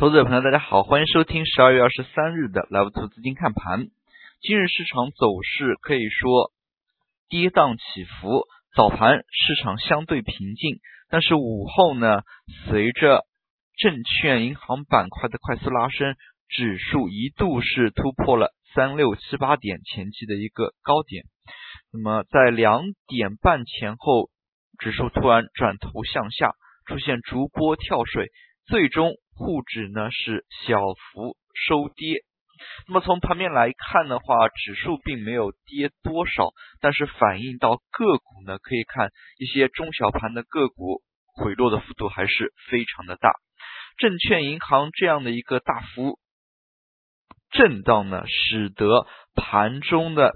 投资者朋友，大家好，欢迎收听十二月二十三日的 Live 投资金看盘。今日市场走势可以说跌宕起伏，早盘市场相对平静，但是午后呢，随着证券银行板块的快速拉升，指数一度是突破了三六七八点前期的一个高点。那么在两点半前后，指数突然转头向下，出现逐波跳水，最终。沪指呢是小幅收跌，那么从盘面来看的话，指数并没有跌多少，但是反映到个股呢，可以看一些中小盘的个股回落的幅度还是非常的大。证券银行这样的一个大幅震荡呢，使得盘中的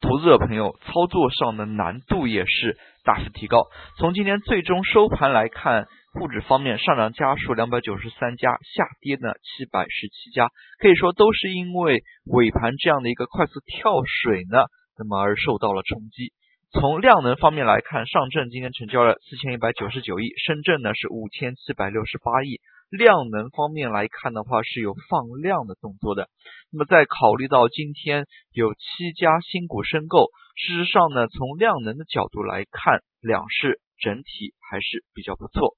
投资者朋友操作上的难度也是大幅提高。从今天最终收盘来看。沪指方面上涨家数两百九十三家，下跌呢七百十七家，可以说都是因为尾盘这样的一个快速跳水呢，那么而受到了冲击。从量能方面来看，上证今天成交了四千一百九十九亿，深圳呢是五千七百六十八亿。量能方面来看的话，是有放量的动作的。那么再考虑到今天有七家新股申购，事实上呢，从量能的角度来看，两市整体还是比较不错。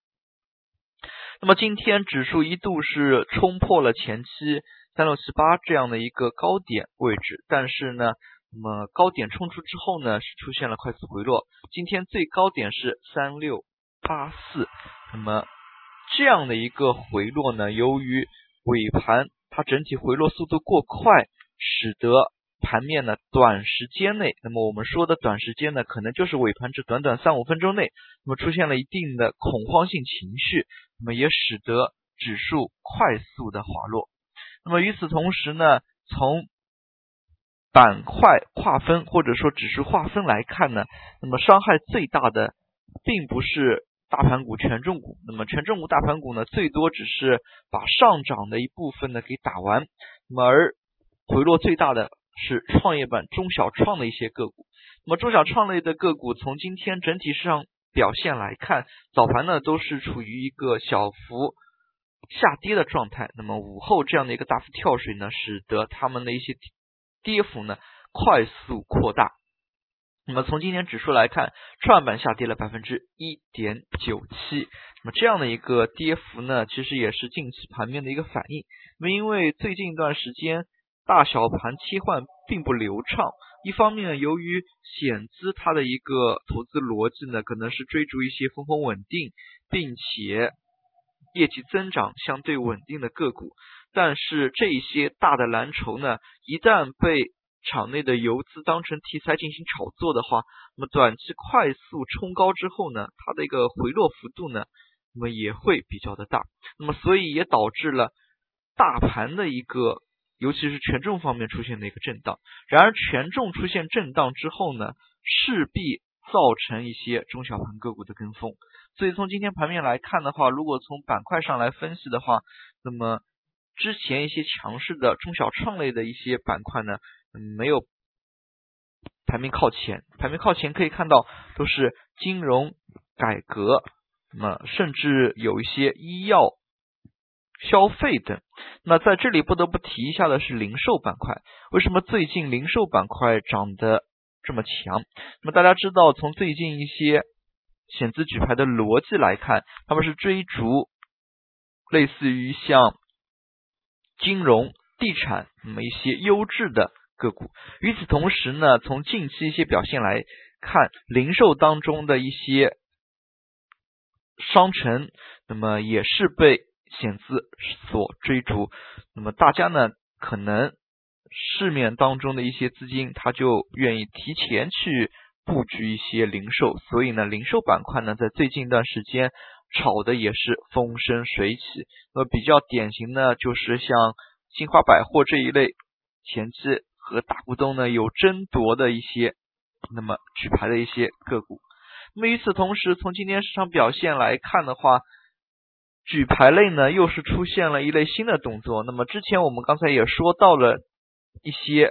那么今天指数一度是冲破了前期三六七八这样的一个高点位置，但是呢，那么高点冲出之后呢，是出现了快速回落。今天最高点是三六八四，那么这样的一个回落呢，由于尾盘它整体回落速度过快，使得盘面呢，短时间内，那么我们说的短时间呢，可能就是尾盘这短短三五分钟内，那么出现了一定的恐慌性情绪，那么也使得指数快速的滑落。那么与此同时呢，从板块划分或者说指数划分来看呢，那么伤害最大的并不是大盘股、权重股，那么权重股、大盘股呢，最多只是把上涨的一部分呢给打完，那么而回落最大的。是创业板中小创的一些个股，那么中小创类的个股从今天整体市场表现来看，早盘呢都是处于一个小幅下跌的状态，那么午后这样的一个大幅跳水呢，使得他们的一些跌幅呢快速扩大。那么从今天指数来看，创业板下跌了百分之一点九七，那么这样的一个跌幅呢，其实也是近期盘面的一个反应。那么因为最近一段时间。大小盘切换并不流畅，一方面由于险资它的一个投资逻辑呢，可能是追逐一些分红稳定并且业绩增长相对稳定的个股，但是这些大的蓝筹呢，一旦被场内的游资当成题材进行炒作的话，那么短期快速冲高之后呢，它的一个回落幅度呢，那么也会比较的大，那么所以也导致了大盘的一个。尤其是权重方面出现的一个震荡，然而权重出现震荡之后呢，势必造成一些中小盘个股的跟风。所以从今天盘面来看的话，如果从板块上来分析的话，那么之前一些强势的中小创类的一些板块呢，没有排名靠前，排名靠前可以看到都是金融改革，那么甚至有一些医药。消费等，那在这里不得不提一下的是零售板块。为什么最近零售板块涨得这么强？那么大家知道，从最近一些险资举牌的逻辑来看，他们是追逐类似于像金融、地产那么一些优质的个股。与此同时呢，从近期一些表现来看，零售当中的一些商城，那么也是被。险资所追逐，那么大家呢，可能市面当中的一些资金，他就愿意提前去布局一些零售，所以呢，零售板块呢，在最近一段时间炒的也是风生水起。那么比较典型呢，就是像新华百货这一类前期和大股东呢有争夺的一些，那么举牌的一些个股。那么与此同时，从今天市场表现来看的话，举牌类呢，又是出现了一类新的动作。那么之前我们刚才也说到了一些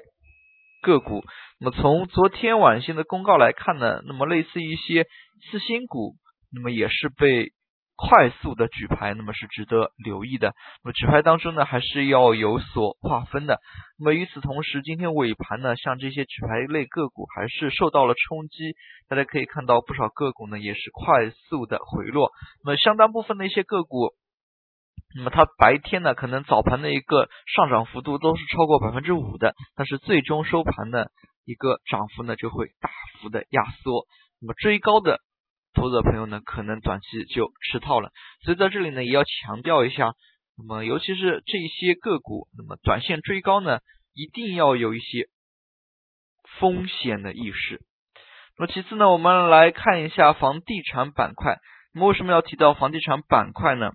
个股。那么从昨天晚间的公告来看呢，那么类似一些次新股，那么也是被快速的举牌，那么是值得留意的。那么举牌当中呢，还是要有所划分的。那么与此同时，今天尾盘呢，像这些举牌类个股还是受到了冲击。大家可以看到，不少个股呢也是快速的回落。那么相当部分的一些个股，那么它白天呢，可能早盘的一个上涨幅度都是超过百分之五的，但是最终收盘的一个涨幅呢，就会大幅的压缩。那么追高的。投资者朋友呢，可能短期就吃套了，所以在这里呢，也要强调一下，那么尤其是这些个股，那么短线追高呢，一定要有一些风险的意识。那么其次呢，我们来看一下房地产板块。那么为什么要提到房地产板块呢？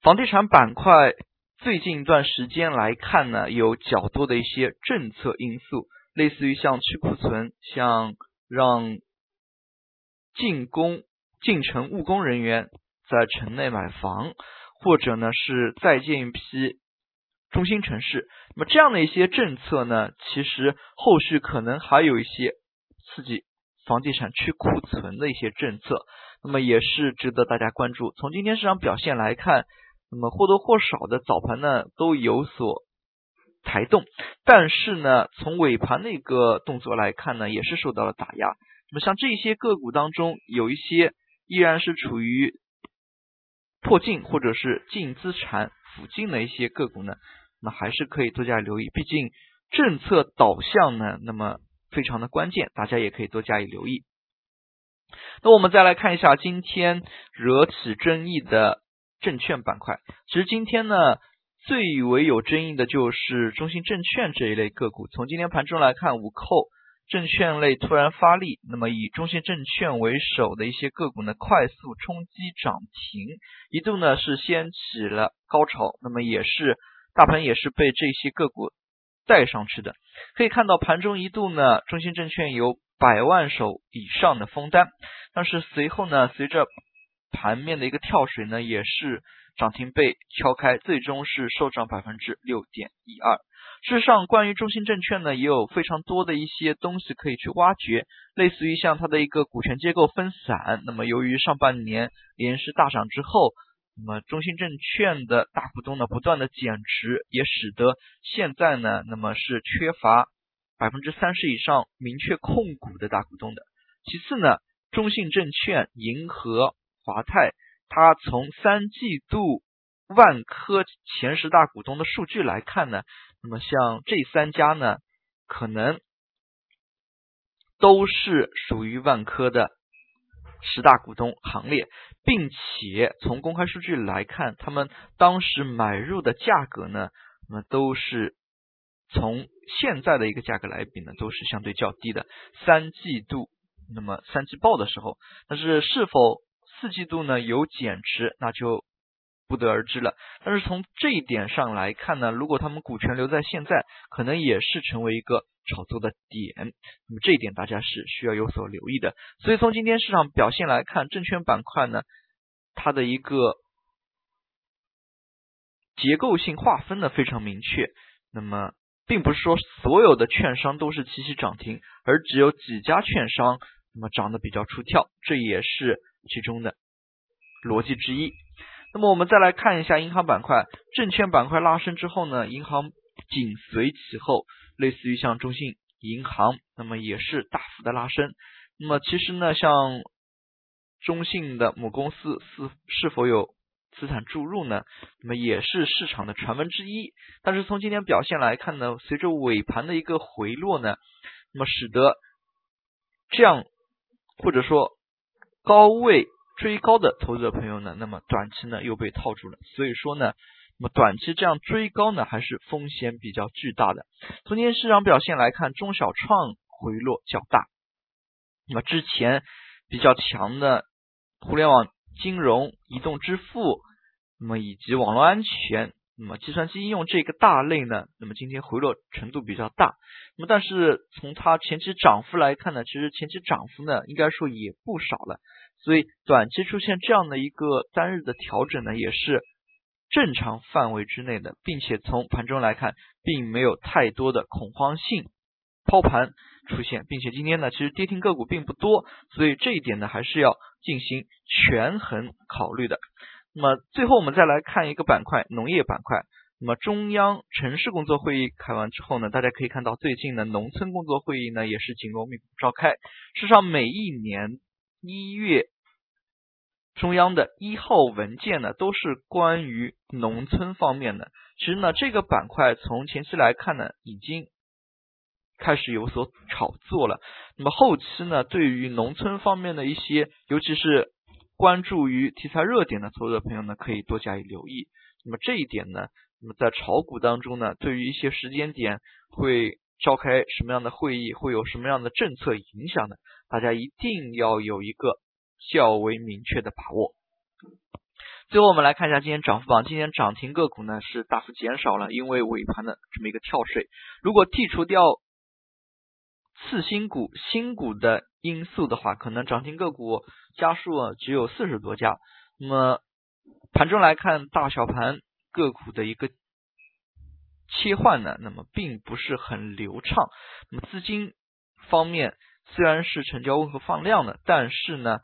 房地产板块最近一段时间来看呢，有较多的一些政策因素，类似于像去库存，像让。进攻进城务工人员在城内买房，或者呢是再建一批中心城市。那么这样的一些政策呢，其实后续可能还有一些刺激房地产去库存的一些政策，那么也是值得大家关注。从今天市场表现来看，那么或多或少的早盘呢都有所抬动，但是呢从尾盘那个动作来看呢，也是受到了打压。那么像这些个股当中，有一些依然是处于破净或者是净资产附近的一些个股呢，那还是可以多加留意。毕竟政策导向呢，那么非常的关键，大家也可以多加以留意。那我们再来看一下今天惹起争议的证券板块。其实今天呢，最为有争议的就是中信证券这一类个股。从今天盘中来看，五扣。证券类突然发力，那么以中信证券为首的一些个股呢，快速冲击涨停，一度呢是掀起了高潮，那么也是大盘也是被这些个股带上去的。可以看到盘中一度呢，中信证券有百万手以上的封单，但是随后呢，随着盘面的一个跳水呢，也是涨停被敲开，最终是收涨百分之六点一二。事实上，关于中信证券呢，也有非常多的一些东西可以去挖掘，类似于像它的一个股权结构分散。那么，由于上半年连续大涨之后，那么中信证券的大股东呢不断的减持，也使得现在呢，那么是缺乏百分之三十以上明确控股的大股东的。其次呢，中信证券、银河、华泰，它从三季度万科前十大股东的数据来看呢。那么像这三家呢，可能都是属于万科的十大股东行列，并且从公开数据来看，他们当时买入的价格呢，那么都是从现在的一个价格来比呢，都是相对较低的。三季度，那么三季报的时候，但是是否四季度呢有减持，那就。不得而知了。但是从这一点上来看呢，如果他们股权留在现在，可能也是成为一个炒作的点。那么这一点大家是需要有所留意的。所以从今天市场表现来看，证券板块呢，它的一个结构性划分呢非常明确。那么并不是说所有的券商都是齐齐涨停，而只有几家券商那么涨得比较出跳，这也是其中的逻辑之一。那么我们再来看一下银行板块，证券板块拉升之后呢，银行紧随其后，类似于像中信银行，那么也是大幅的拉升。那么其实呢，像中信的母公司是是否有资产注入呢？那么也是市场的传闻之一。但是从今天表现来看呢，随着尾盘的一个回落呢，那么使得这样或者说高位。追高的投资者朋友呢，那么短期呢又被套住了，所以说呢，那么短期这样追高呢还是风险比较巨大的。从今天市场表现来看，中小创回落较大，那么之前比较强的互联网金融、移动支付，那么以及网络安全。那么计算机应用这个大类呢，那么今天回落程度比较大。那么但是从它前期涨幅来看呢，其实前期涨幅呢应该说也不少了。所以短期出现这样的一个单日的调整呢，也是正常范围之内的，并且从盘中来看，并没有太多的恐慌性抛盘出现，并且今天呢，其实跌停个股并不多，所以这一点呢，还是要进行权衡考虑的。那么最后我们再来看一个板块，农业板块。那么中央城市工作会议开完之后呢，大家可以看到最近呢，农村工作会议呢也是紧锣密鼓召开。事实上，每一年一月，中央的一号文件呢都是关于农村方面的。其实呢，这个板块从前期来看呢，已经开始有所炒作了。那么后期呢，对于农村方面的一些，尤其是关注于题材热点的投资者朋友呢，可以多加以留意。那么这一点呢，那么在炒股当中呢，对于一些时间点会召开什么样的会议，会有什么样的政策影响呢？大家一定要有一个较为明确的把握。最后我们来看一下今天涨幅榜，今天涨停个股呢是大幅减少了，因为尾盘的这么一个跳水。如果剔除掉次新股、新股的因素的话，可能涨停个股家数只有四十多家。那么盘中来看，大小盘个股的一个切换呢，那么并不是很流畅。那么资金方面虽然是成交温和放量的，但是呢，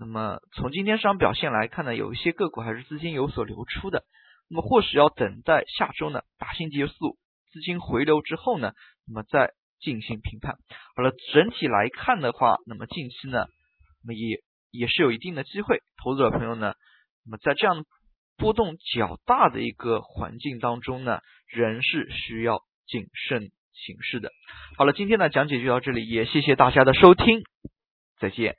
那么从今天市场表现来看呢，有一些个股还是资金有所流出的。那么或许要等待下周呢，大新结束，资金回流之后呢，那么再进行评判。好了，整体来看的话，那么近期呢，那么也也是有一定的机会，投资者朋友呢。那么在这样波动较大的一个环境当中呢，仍是需要谨慎行事的。好了，今天的讲解就到这里，也谢谢大家的收听，再见。